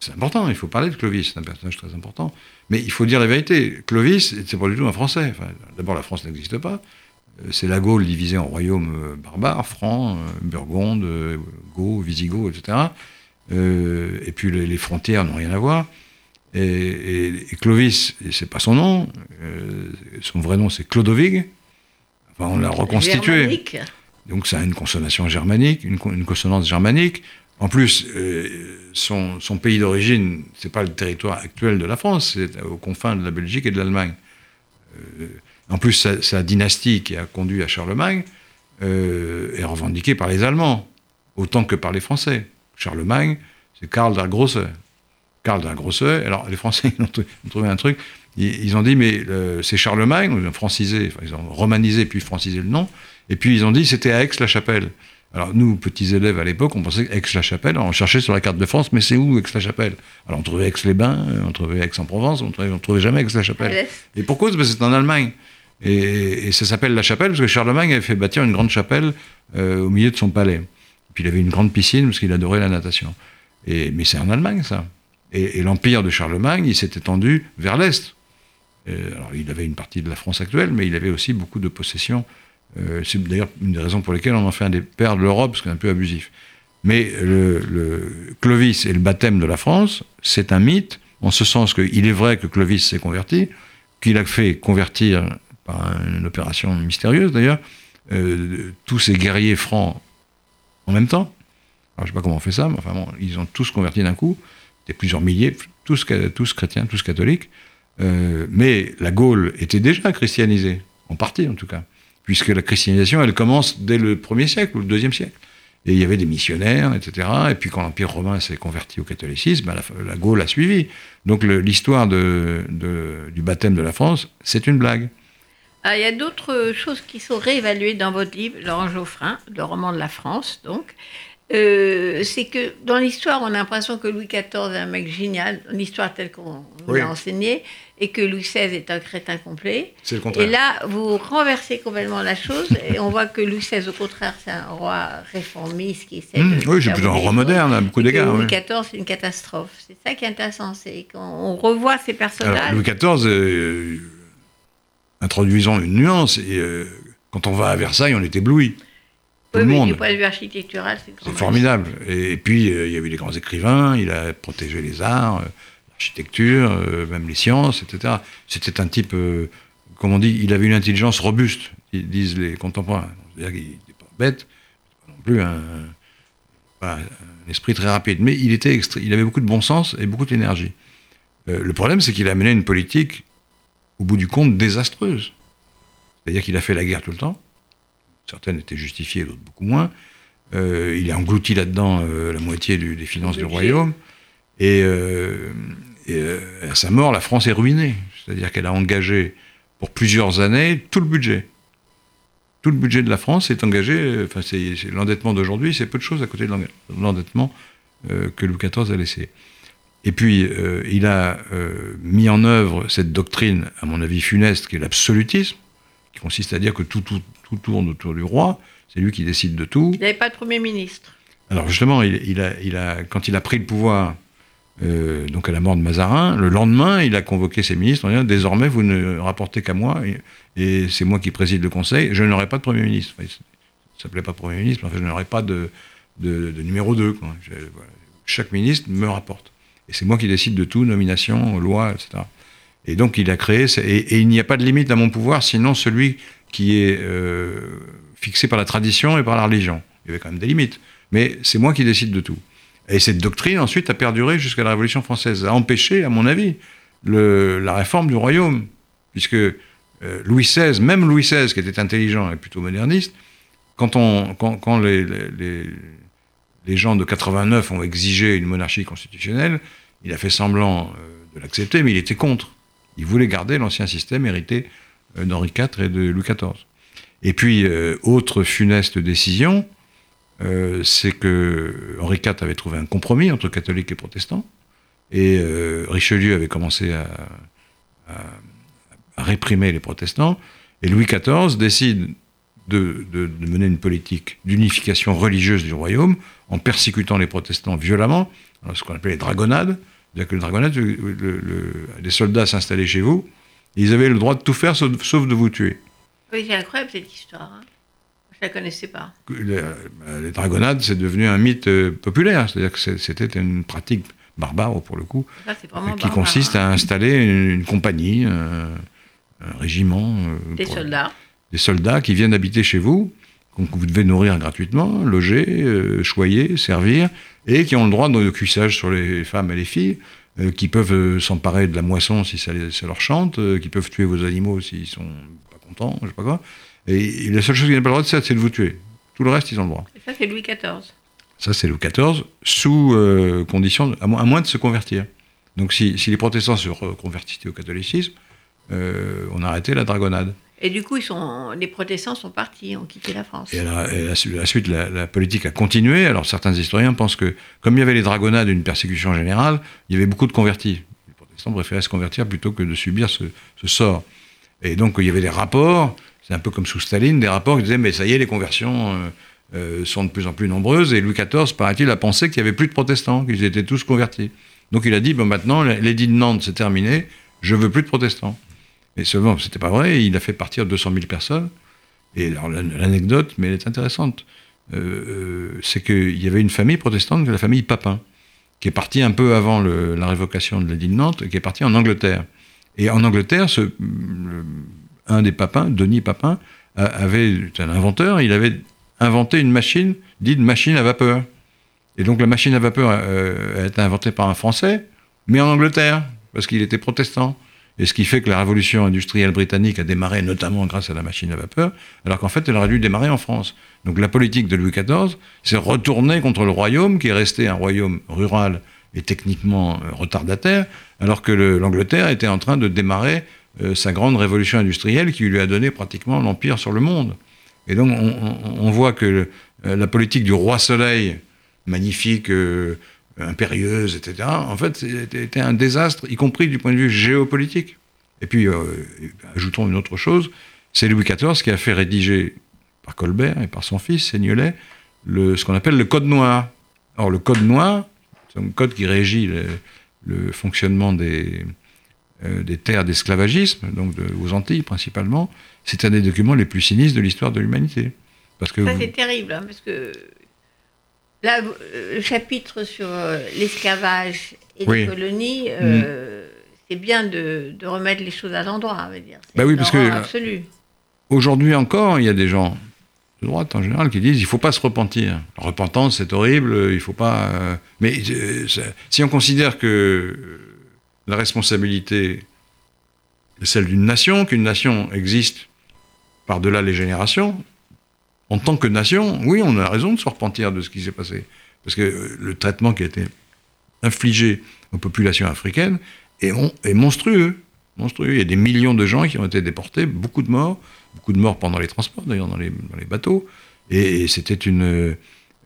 C'est important, il faut parler de Clovis, c'est un personnage très important. Mais il faut dire la vérité. Clovis, c'est pas du tout un Français. D'abord, la France n'existe pas. Euh, c'est la Gaule divisée en royaumes euh, barbares, francs, euh, Burgonde, Gaul, Visigoth, etc. et puis les, frontières n'ont rien à voir. Et, et, et Clovis, c'est pas son nom. son vrai nom, c'est Clodovig on l'a reconstitué. Donc ça a une consonation germanique, une, consonance germanique. En plus, euh, son, pays d'origine, c'est pas le territoire actuel de la France, c'est aux confins de la Belgique et de l'Allemagne. Euh, en plus, sa, dynastie qui a conduit à Charlemagne euh, est revendiquée par les Allemands, autant que par les Français. Charlemagne, c'est Karl der Grosse. Karl der Grosse, alors les Français ont trouvé un truc, ils, ont dit, mais c'est Charlemagne, ils ont francisé, ils ont romanisé puis francisé le nom, et puis ils ont dit c'était à Aix-la-Chapelle. Alors nous, petits élèves à l'époque, on pensait Aix-la-Chapelle, on cherchait sur la carte de France, mais c'est où Aix-la-Chapelle? Alors on trouvait Aix-les-Bains, on trouvait Aix-en-Provence, on trouvait, trouvait jamais Aix-la-Chapelle. Et pourquoi? Parce que c'est en Allemagne. Et, ça s'appelle la chapelle parce que Charlemagne avait fait bâtir une grande chapelle euh, au milieu de son palais. Puis il avait une grande piscine parce qu'il adorait la natation. Et, mais c'est en Allemagne ça. Et, l'empire de Charlemagne, il s'est étendu vers l'est. Euh, alors, il avait une partie de la France actuelle, mais il avait aussi beaucoup de possessions. Euh, c'est d'ailleurs une des raisons pour lesquelles on en fait un des pères de l'Europe, parce que c'est un peu abusif. Mais Clovis et le baptême de la France, c'est un mythe, en ce sens qu'il est vrai que Clovis s'est converti, qu'il a fait convertir, par une opération mystérieuse d'ailleurs, euh, tous ces guerriers francs en même temps. Alors, je ne sais pas comment on fait ça, mais enfin bon, ils ont tous converti d'un coup, des plusieurs milliers, tous, tous chrétiens, tous catholiques. Euh, mais la Gaule était déjà christianisée, en partie en tout cas, puisque la christianisation, elle commence dès le 1er siècle ou le 2e siècle. Et il y avait des missionnaires, etc. Et puis quand l'Empire romain s'est converti au catholicisme, ben, la, Gaule a suivi. Donc l'histoire de, du baptême de la France, c'est une blague. Ah, il y a d'autres choses qui sont réévaluées dans votre livre, Laurent Geoffrin, le roman de la France, donc. Euh, c'est que dans l'histoire, on a l'impression que Louis XIV est un mec génial, l'histoire telle qu'on nous l'a enseignée, et que Louis XVI est un crétin complet. C'est le contraire. Et là, vous renversez complètement la chose, et on voit que Louis XVI, au contraire, c'est un roi réformiste qui essaie mmh, Oui, c'est plutôt un roi moderne, à beaucoup d'égards. Louis XIV, c'est une catastrophe. C'est ça qui est intéressant, c'est qu'on revoit ces personnages. Louis XIV, euh, introduisons une nuance, et euh, quand on va à Versailles, on est ébloui oui, mais Du point de vue architectural, c'est formidable. Et, puis, euh, il y avait des grands écrivains, il a protégé les arts, euh, l'architecture, euh, même les sciences, etc. C'était un type, comme on dit, il avait une intelligence robuste, disent les contemporains. C'est-à-dire qu'il n'était pas bête, pas non plus un, un, esprit très rapide. Mais il, était il avait beaucoup de bon sens et beaucoup d'énergie. le problème, c'est qu'il a mené une politique, au bout du compte, désastreuse. C'est-à-dire qu'il a fait la guerre tout le temps certaines étaient justifiées, d'autres beaucoup moins. Euh, il a englouti là-dedans euh, la moitié des finances du royaume. Et, euh, à sa mort, la France est ruinée. C'est-à-dire qu'elle a engagé pour plusieurs années tout le budget. Tout le budget de la France est engagé, enfin c'est l'endettement d'aujourd'hui, c'est peu de choses à côté de l'endettement que Louis XIV a laissé. Et puis, il a mis en œuvre cette doctrine, à mon avis funeste, qui est l'absolutisme, qui consiste à dire que tout, tout, tout tourne autour du roi, c'est lui qui décide de tout. Il n'avait pas de Premier ministre. Alors justement, il, a, il a, quand il a pris le pouvoir, euh, donc à la mort de Mazarin, le lendemain, il a convoqué ses ministres en disant désormais vous ne rapportez qu'à moi et, c'est moi qui préside le Conseil. Je n'aurai pas de Premier ministre. ça ne s'appelait pas Premier ministre, mais en fait, je n'aurai pas de, de, numéro 2. chaque ministre me rapporte. Et c'est moi qui décide de tout, nomination, loi, etc. Et donc il a créé, et, il n'y a pas de limite à mon pouvoir, sinon celui qui est euh, fixé par la tradition et par la religion. Il y avait quand même des limites, mais c'est moi qui décide de tout. Et cette doctrine ensuite a perduré jusqu'à la Révolution française, a empêché, à mon avis, la réforme du royaume, puisque euh, Louis XVI, même Louis XVI, qui était intelligent et plutôt moderniste, quand, les, les, gens de 89 ont exigé une monarchie constitutionnelle, il a fait semblant euh, de l'accepter, mais il était contre. Il voulait garder l'ancien système hérité euh, d'Henri IV et de Louis XIV. Et puis, euh, autre funeste décision, euh, c'est que Henri IV avait trouvé un compromis entre catholiques et protestants, et Richelieu avait commencé à, réprimer les protestants, et Louis XIV décide de, mener une politique d'unification religieuse du royaume en persécutant les protestants violemment, ce qu'on appelait les dragonnades, c'est-à-dire que le dragonnat, les soldats s'installaient chez vous, ils avaient le droit de tout faire sauf, de vous tuer. Oui, c'est incroyable cette histoire. Hein. Je ne la connaissais pas. Les, les dragonnades, c'est devenu un mythe euh, populaire. C'est-à-dire que c'était une pratique barbare, pour le coup, qui consiste à installer une, compagnie, un, régiment. Euh, des soldats. Des soldats qui viennent habiter chez vous, que vous devez nourrir gratuitement, loger, euh, choyer, servir, et qui ont le droit de cuissage sur les femmes et les filles, euh, qui peuvent euh, s'emparer de la moisson si ça, leur chante, qui peuvent tuer vos animaux s'ils sont pas contents, je sais pas quoi. Et, la seule chose qu'ils n'ont pas le droit de faire, c'est de vous tuer. Tout le reste, ils ont le droit. Et ça, c'est Louis XIV. Ça, c'est Louis XIV, sous condition, à, moins de se convertir. Donc, si, si les protestants se reconvertissaient au catholicisme, on arrêtait la dragonnade. Et du coup, les protestants sont partis, ont quitté la France. Et, la, la, suite, la, politique a continué. Alors certains historiens pensent que, comme il y avait les dragonnades, une persécution générale, il y avait beaucoup de convertis. Les protestants préféraient se convertir plutôt que de subir ce, sort. Et donc il y avait des rapports, c'est un peu comme sous Staline, des rapports qui disaient mais ça y est, les conversions euh, euh, sont de plus en plus nombreuses. Et Louis XIV, paraît-il, a pensé qu'il n'y avait plus de protestants, qu'ils étaient tous convertis. Donc il a dit bon maintenant, l'édit de Nantes, c'est terminé, je veux plus de protestants. Et seulement, c'était pas vrai, il a fait partir 200 000 personnes. Et l'anecdote, mais elle est intéressante, euh, euh, c'est qu'il y avait une famille protestante, la famille Papin, qui est partie un peu avant la révocation de l'édit de Nantes, qui est partie en Angleterre. Et en Angleterre, un des Papins, Denis Papin, avait, un inventeur, il avait inventé une machine dite machine à vapeur. Et donc la machine à vapeur euh, a été inventée par un Français, mais en Angleterre, parce qu'il était protestant. Et ce qui fait que la révolution industrielle britannique a démarré notamment grâce à la machine à vapeur, alors qu'en fait, elle aurait dû démarrer en France. Donc la politique de Louis XIV s'est retournée contre le royaume, qui est resté un royaume rural et techniquement euh, retardataire, alors que l'Angleterre était en train de démarrer euh, sa grande révolution industrielle qui lui a donné pratiquement l'empire sur le monde. Et donc on, voit que euh, la politique du roi soleil, magnifique, impérieuse, etc., en fait, c'était un désastre, y compris du point de vue géopolitique. Et puis, euh, ajoutons une autre chose, c'est Louis XIV qui a fait rédiger par Colbert et par son fils, Seignelay, le, ce qu'on appelle le Code noir. Or, le Code noir, c'est un code qui régit le, fonctionnement des, euh, des terres d'esclavagisme, donc aux Antilles principalement, c'est un des documents les plus sinistres de l'histoire de l'humanité. Parce que Ça, c'est terrible, hein, parce que Là, euh, le chapitre sur euh, l'esclavage et les colonies, euh, mm. c'est bien de, remettre les choses à l'endroit, on dire. Bah oui, parce que aujourd'hui encore, il y a des gens de droite en général qui disent il ne faut pas se repentir. La repentance, c'est horrible, il faut pas. mais si on considère que la responsabilité est celle d'une nation, qu'une nation existe par-delà les générations, en tant que nation, oui, on a raison de se repentir de ce qui s'est passé. Parce que euh, le traitement qui a été infligé aux populations africaines est, monstrueux. Il y a des millions de gens qui ont été déportés, beaucoup de morts, beaucoup de morts pendant les transports, d'ailleurs, dans les, bateaux. Et, c'était euh,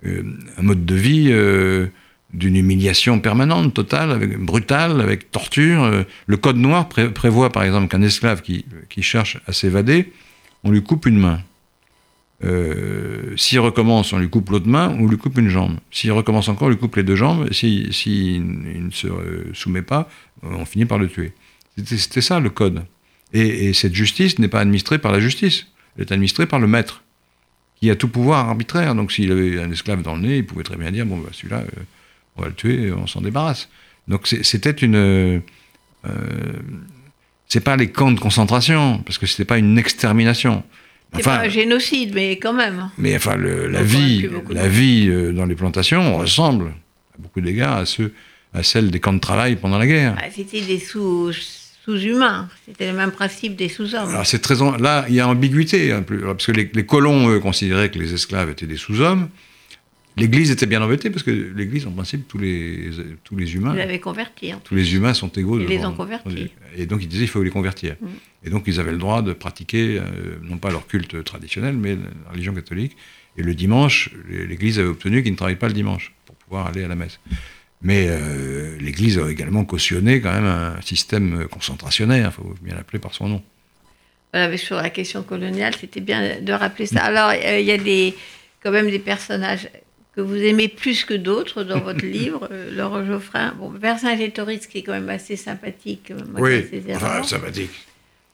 un mode de vie euh, d'une humiliation permanente, totale, avec, brutale, avec torture. Le Code noir prévoit, par exemple, qu'un esclave qui cherche à s'évader, on lui coupe une main. Euh, s'il recommence, on lui coupe l'autre main, ou on lui coupe une jambe. S'il recommence encore, on lui coupe les deux jambes. S'il si, ne se soumet pas, on finit par le tuer. C'était ça le code. Et, cette justice n'est pas administrée par la justice. Elle est administrée par le maître, qui a tout pouvoir arbitraire. Donc s'il avait un esclave dans le nez, il pouvait très bien dire, bon, bah, celui-là, euh, on va le tuer, on s'en débarrasse. Donc c'était une... Euh, c'est pas les camps de concentration, parce que c'était pas une extermination. C'est pas un génocide, mais quand même. Mais enfin, le, la vie, la vie euh, dans les plantations ressemble à beaucoup d'égards à ceux, à celle des camps de travail pendant la guerre. Ah, c'était des sous sous-humains. C'était le même principe des sous-hommes. Alors c'est très là il y a ambiguïté peu parce que les, les colons eux, considéraient que les esclaves étaient des sous-hommes. L'Église était bien embêtée parce que l'Église, en principe, tous les, tous les humains. Ils l'avaient converti. Tous les humains sont égaux. Ils les ont convertis. Et donc ils disaient il faut les convertir. Mm. Et donc ils avaient le droit de pratiquer, euh, non pas leur culte traditionnel, mais la religion catholique. Et le dimanche, l'Église avait obtenu qu'ils ne travaillent pas le dimanche pour pouvoir aller à la messe. Mais euh, l'Église a également cautionné quand même un système concentrationnaire, il faut bien l'appeler par son nom. Voilà, sur la question coloniale, c'était bien de rappeler ça. Alors, euh, il y a des, quand même des personnages que vous aimez plus que d'autres dans votre livre, euh, Laurent Geoffrin. Bon, Vercingétorix, qui est quand même assez sympathique. oui, enfin, sympathique.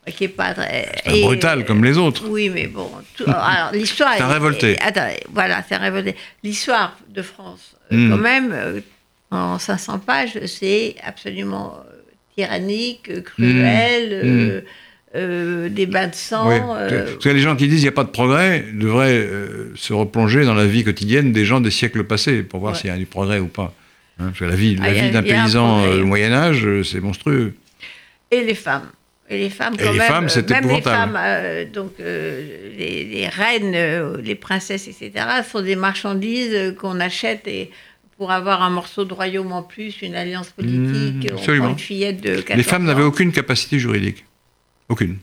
Qui est pas très... brutal comme les autres. Oui, mais bon. alors, l'histoire. c'est un révolté. attendez, voilà, c'est un révolté. L'histoire de France, hmm. quand même en 500 pages, c'est absolument euh, tyrannique, euh, cruel. Mmh. Euh, des bains de sang. Parce que les gens qui disent qu'il n'y a pas de progrès devraient se replonger dans la vie quotidienne des gens des siècles passés pour voir s'il y a du progrès ou pas. Hein, parce que la vie, la ah, vie d'un paysan au Moyen Âge, c'est monstrueux. Et les femmes. Et les femmes, quand et les même, femmes, c'était même les femmes, donc les, les, reines, les princesses, etc., sont des marchandises qu'on achète et pour avoir un morceau de royaume en plus, une alliance politique, mmh, une fillette de 14 Les femmes n'avaient aucune capacité juridique. Aucune.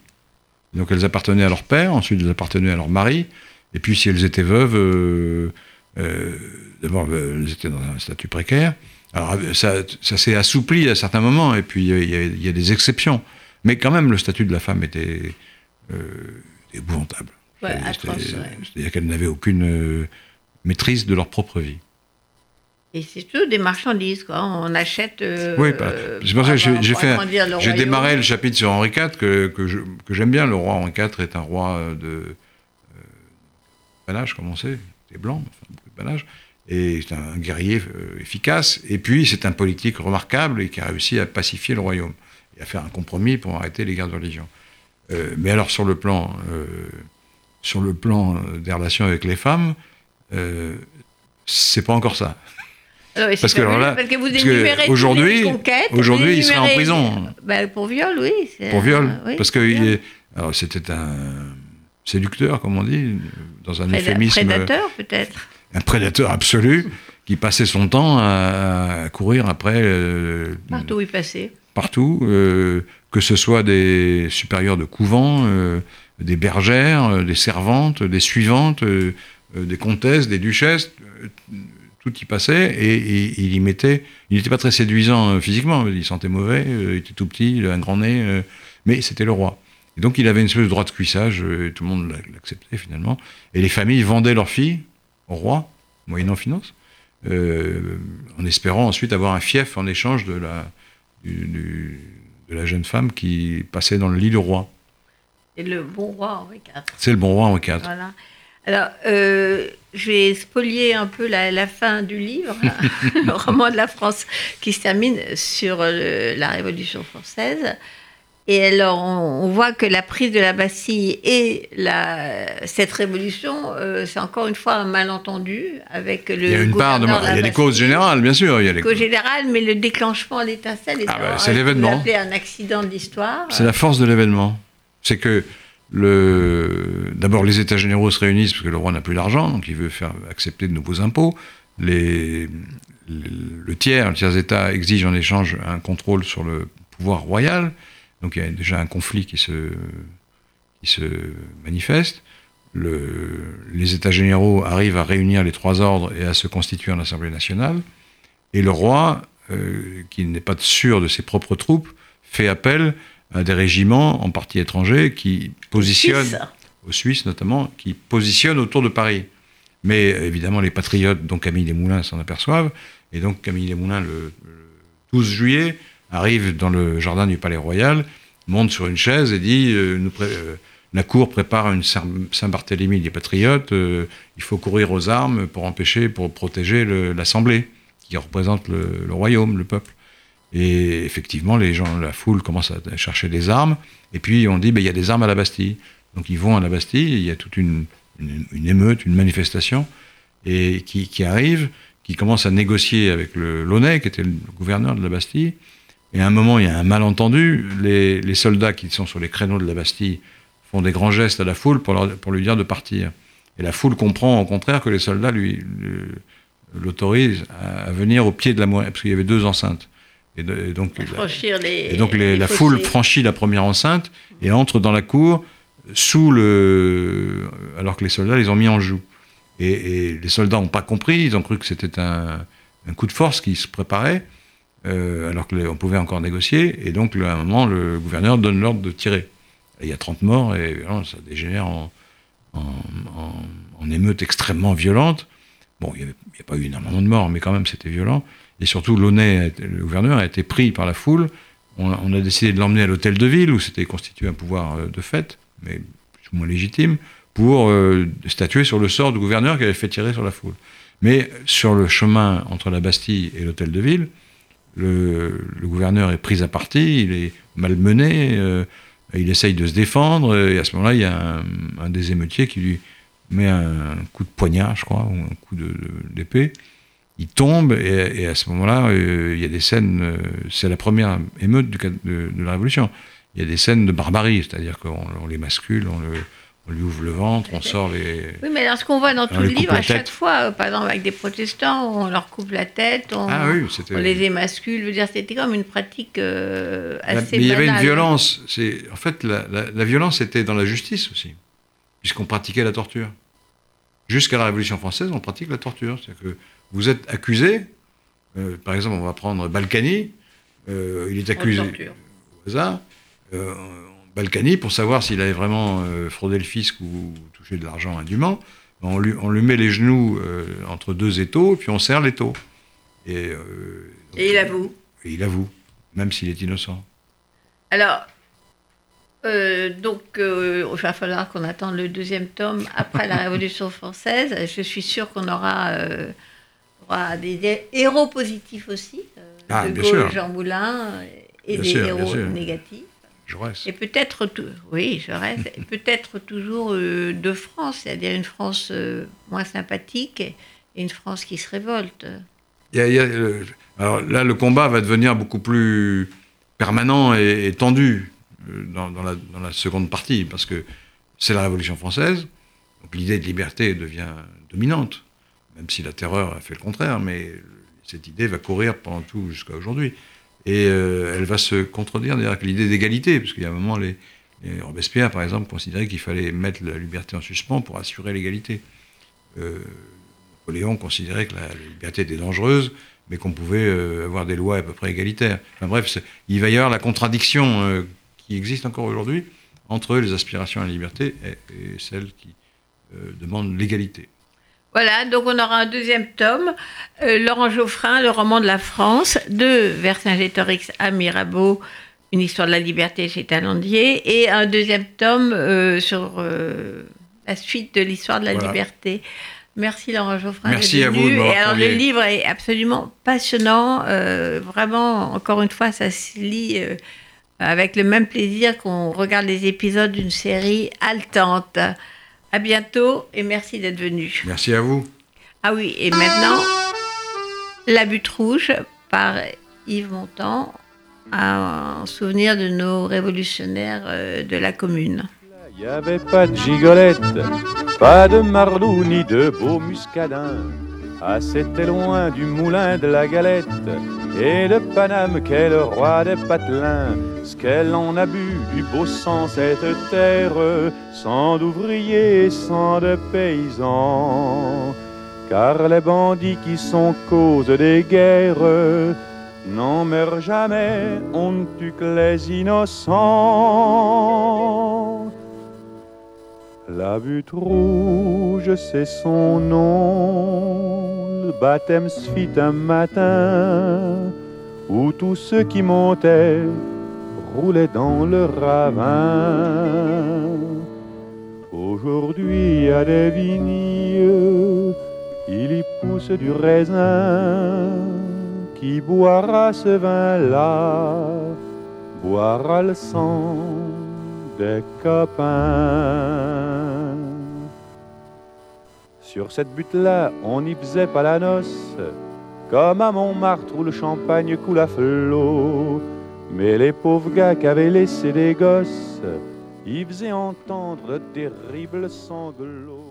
Donc elles appartenaient à leur père, ensuite elles appartenaient à leur mari, et puis si elles étaient veuves, euh, euh, d'abord euh, elles étaient dans un statut précaire. Alors ça, ça s'est assoupli à certains moments, et puis il y, a des exceptions. Mais quand même, le statut de la femme était épouvantable. Ouais, C'est-à-dire qu'elles n'avaient aucune maîtrise de leur propre vie. Et c'est tout des marchandises, quoi. On achète. Euh, oui, bah, c'est pour ça que j'ai fait. J'ai démarré le chapitre sur Henri IV que, que j'aime bien. Le roi Henri IV est un roi de euh, comme on sait. C'est blanc, enfin, beaucoup de panache. Et c'est un guerrier euh, efficace. Et puis, c'est un politique remarquable et qui a réussi à pacifier le royaume et à faire un compromis pour arrêter les guerres de religion. Euh, mais alors, sur le plan, sur le plan des relations avec les femmes, c'est pas encore ça. Ah parce, que, là, parce que vous énumérez aujourd'hui, aujourd'hui, il serait en prison. Bah, pour viol, oui. Pour viol, parce que c'était un séducteur, comme on dit, dans un euphémisme. Un prédateur, peut-être. Un prédateur absolu qui passait son temps à, courir après. Euh, partout où il passait. Partout, euh, que ce soit des supérieurs de couvent, euh, des bergères, des servantes, des suivantes, des comtesses, des duchesses tout y passait et, il y mettait. Il n'était pas très séduisant euh, physiquement, il sentait mauvais, euh, il était tout petit, il avait un grand nez, euh, mais c'était le roi. Et donc il avait une espèce de droit de cuissage, et tout le monde l'acceptait finalement. Et les familles vendaient leurs filles au roi, moyennant finance, en espérant ensuite avoir un fief en échange de la, de la jeune femme qui passait dans le lit du roi. Et le bon roi Henri IV. C'est le bon roi Henri IV. Voilà. Alors, euh, je vais spolier un peu la, fin du livre, le roman de la France, qui se termine sur la Révolution française. Et alors, on, voit que la prise de la Bastille et la, cette révolution, euh, c'est encore une fois un malentendu avec le. Il y a une part de. Il y a des causes générales, bien sûr. Il y a les causes générales, mais le déclenchement, l'étincelle, ah bah, c'est l'événement. C'est un accident de l'histoire. C'est la force de l'événement. C'est que D'abord, les États généraux se réunissent parce que le roi n'a plus d'argent, donc il veut faire accepter de nouveaux impôts. Le tiers, le tiers État exige en échange un contrôle sur le pouvoir royal. Donc il y a déjà un conflit qui se, manifeste. Le, les États généraux arrivent à réunir les trois ordres et à se constituer en Assemblée nationale. Et le roi, euh, qui n'est pas sûr de ses propres troupes, fait appel des régiments, en partie étrangers, qui positionnent, aux Suisses notamment, qui positionnent autour de Paris. Mais évidemment, les patriotes, dont Camille Desmoulins, s'en aperçoivent. Et donc, Camille Desmoulins, le, 12 juillet, arrive dans le jardin du Palais Royal, monte sur une chaise et dit euh, euh, La Cour prépare une Saint-Barthélemy des patriotes, euh, il faut courir aux armes pour empêcher, pour protéger l'Assemblée, qui représente le, le royaume, le peuple. Et effectivement, les gens, la foule commence à chercher des armes. Et puis on dit, ben, il y a des armes à la Bastille. Donc ils vont à la Bastille, il y a toute une, émeute, une manifestation, et qui, arrive, qui commence à négocier avec le Launay, qui était le gouverneur de la Bastille. Et à un moment, il y a un malentendu. Les, soldats qui sont sur les créneaux de la Bastille font des grands gestes à la foule pour lui dire de partir. Et la foule comprend au contraire que les soldats lui, l'autorisent à, venir au pied de la muraille, parce qu'il y avait deux enceintes. Et, donc, et donc la foule franchit la première enceinte et entre dans la cour sous le, alors que les soldats les ont mis en joue. Et, les soldats n'ont pas compris, ils ont cru que c'était un, coup de force qui se préparait, euh, alors qu'on pouvait encore négocier. Et donc, à un moment, le gouverneur donne l'ordre de tirer. il y a 30 morts et ça dégénère en, en, émeute extrêmement violente. Bon, il n'y a, pas eu énormément de morts, mais quand même, c'était violent. Et surtout, Launay, le gouverneur, a été pris par la foule. On, a décidé de l'emmener à l'hôtel de ville, où c'était constitué un pouvoir euh, de fait, mais plus ou moins légitime, pour euh, statuer sur le sort du gouverneur qui avait fait tirer sur la foule. Mais sur le chemin entre la Bastille et l'hôtel de ville, le, gouverneur est pris à partie, il est malmené, euh, il essaye de se défendre, et à ce moment-là, il y a un, des émeutiers qui lui met un, coup de poignard, je crois, ou un coup d'épée. Il tombe, et, à ce moment-là, euh, il y a des scènes, euh, c'est la première émeute de, de, la Révolution. Il y a des scènes de barbarie, c'est-à-dire qu'on les mascule, on le, on lui ouvre le ventre, on sort les. Oui, mais alors ce qu'on voit dans tout le livre, à chaque fois, euh, par exemple avec des protestants, on leur coupe la tête, on, ah les émascule. Je veux dire, c'était comme une pratique euh, assez. Mais il y avait une violence. C'est en fait la, la, violence était dans la justice aussi, puisqu'on pratiquait la torture. Jusqu'à la Révolution française, on pratique la torture. C'est-à-dire que vous êtes accusé. Euh, par exemple, on va prendre Balkany. il est accusé au hasard. Balkany, pour savoir s'il avait vraiment euh, fraudé le fisc ou touché de l'argent indûment, on lui, on lui, met les genoux euh, entre deux étaux, puis on serre l'étau. Et, euh, et il avoue. Et il avoue, même s'il est innocent. Alors, donc, il va falloir qu'on attende le deuxième tome après la Révolution française. Je suis sûre qu'on aura, aura des, héros positifs aussi, ah, de Gaulle, Jean Moulin, et des héros négatifs. Jaurès. Et peut-être, oui, reste. peut-être toujours euh, de France, c'est-à-dire une France euh, moins sympathique et une France qui se révolte. alors là, le combat va devenir beaucoup plus permanent et, tendu euh, dans, la, dans, la, seconde partie, parce que c'est la Révolution française, donc l'idée de liberté devient dominante, même si la terreur a fait le contraire, mais cette idée va courir pendant tout jusqu'à aujourd'hui. Et euh, elle va se contredire avec l'idée d'égalité, parce qu'il y a un moment, les, Robespierre, par exemple, considérait qu'il fallait mettre la liberté en suspens pour assurer l'égalité. Euh, Napoléon considérait que la, liberté était dangereuse, mais qu'on pouvait euh, avoir des lois à peu près égalitaires. Enfin bref, il va y avoir la contradiction qui existe encore aujourd'hui entre les aspirations à la liberté et celles qui demandent l'égalité. Voilà, donc on aura un deuxième tome, euh, Laurent Geoffrin, le roman de la France, de Vercingétorix à Mirabeau, une histoire de la liberté chez Talandier, et un deuxième tome euh, sur euh, la suite de l'histoire de la liberté. Merci Laurent Geoffrin. Merci à vous. De et alors le livre est absolument passionnant, vraiment, encore une fois, ça se lit avec le même plaisir qu'on regarde les épisodes d'une série haletante. À bientôt et merci d'être venu. Merci à vous. Ah oui, et maintenant, La butte rouge par Yves Montand, en souvenir de nos révolutionnaires euh, de la commune. Il n'y avait pas de gigolette, pas de marlou ni de beau muscadin. Ah, c'était loin du moulin de la galette et de Paname qu'est le roi des patelins. Ce qu'elle en a bu beau sang cette terre, sans d'ouvriers, sans de paysans. Car les bandits qui sont cause des guerres n'en meurent jamais, on ne tue les innocents. La butte rouge, c'est son nom. Baptême se fit un matin où tous ceux qui montaient roulaient dans le ravin. Aujourd'hui, à des vignes, il y pousse du raisin qui boira ce vin-là boira le sang des copains. Sur cette butte-là, on n'y faisait pas la noce, comme à Montmartre où le champagne coule à flot. Mais les pauvres gars qui avaient laissé des gosses, ils faisaient entendre de terribles sanglots.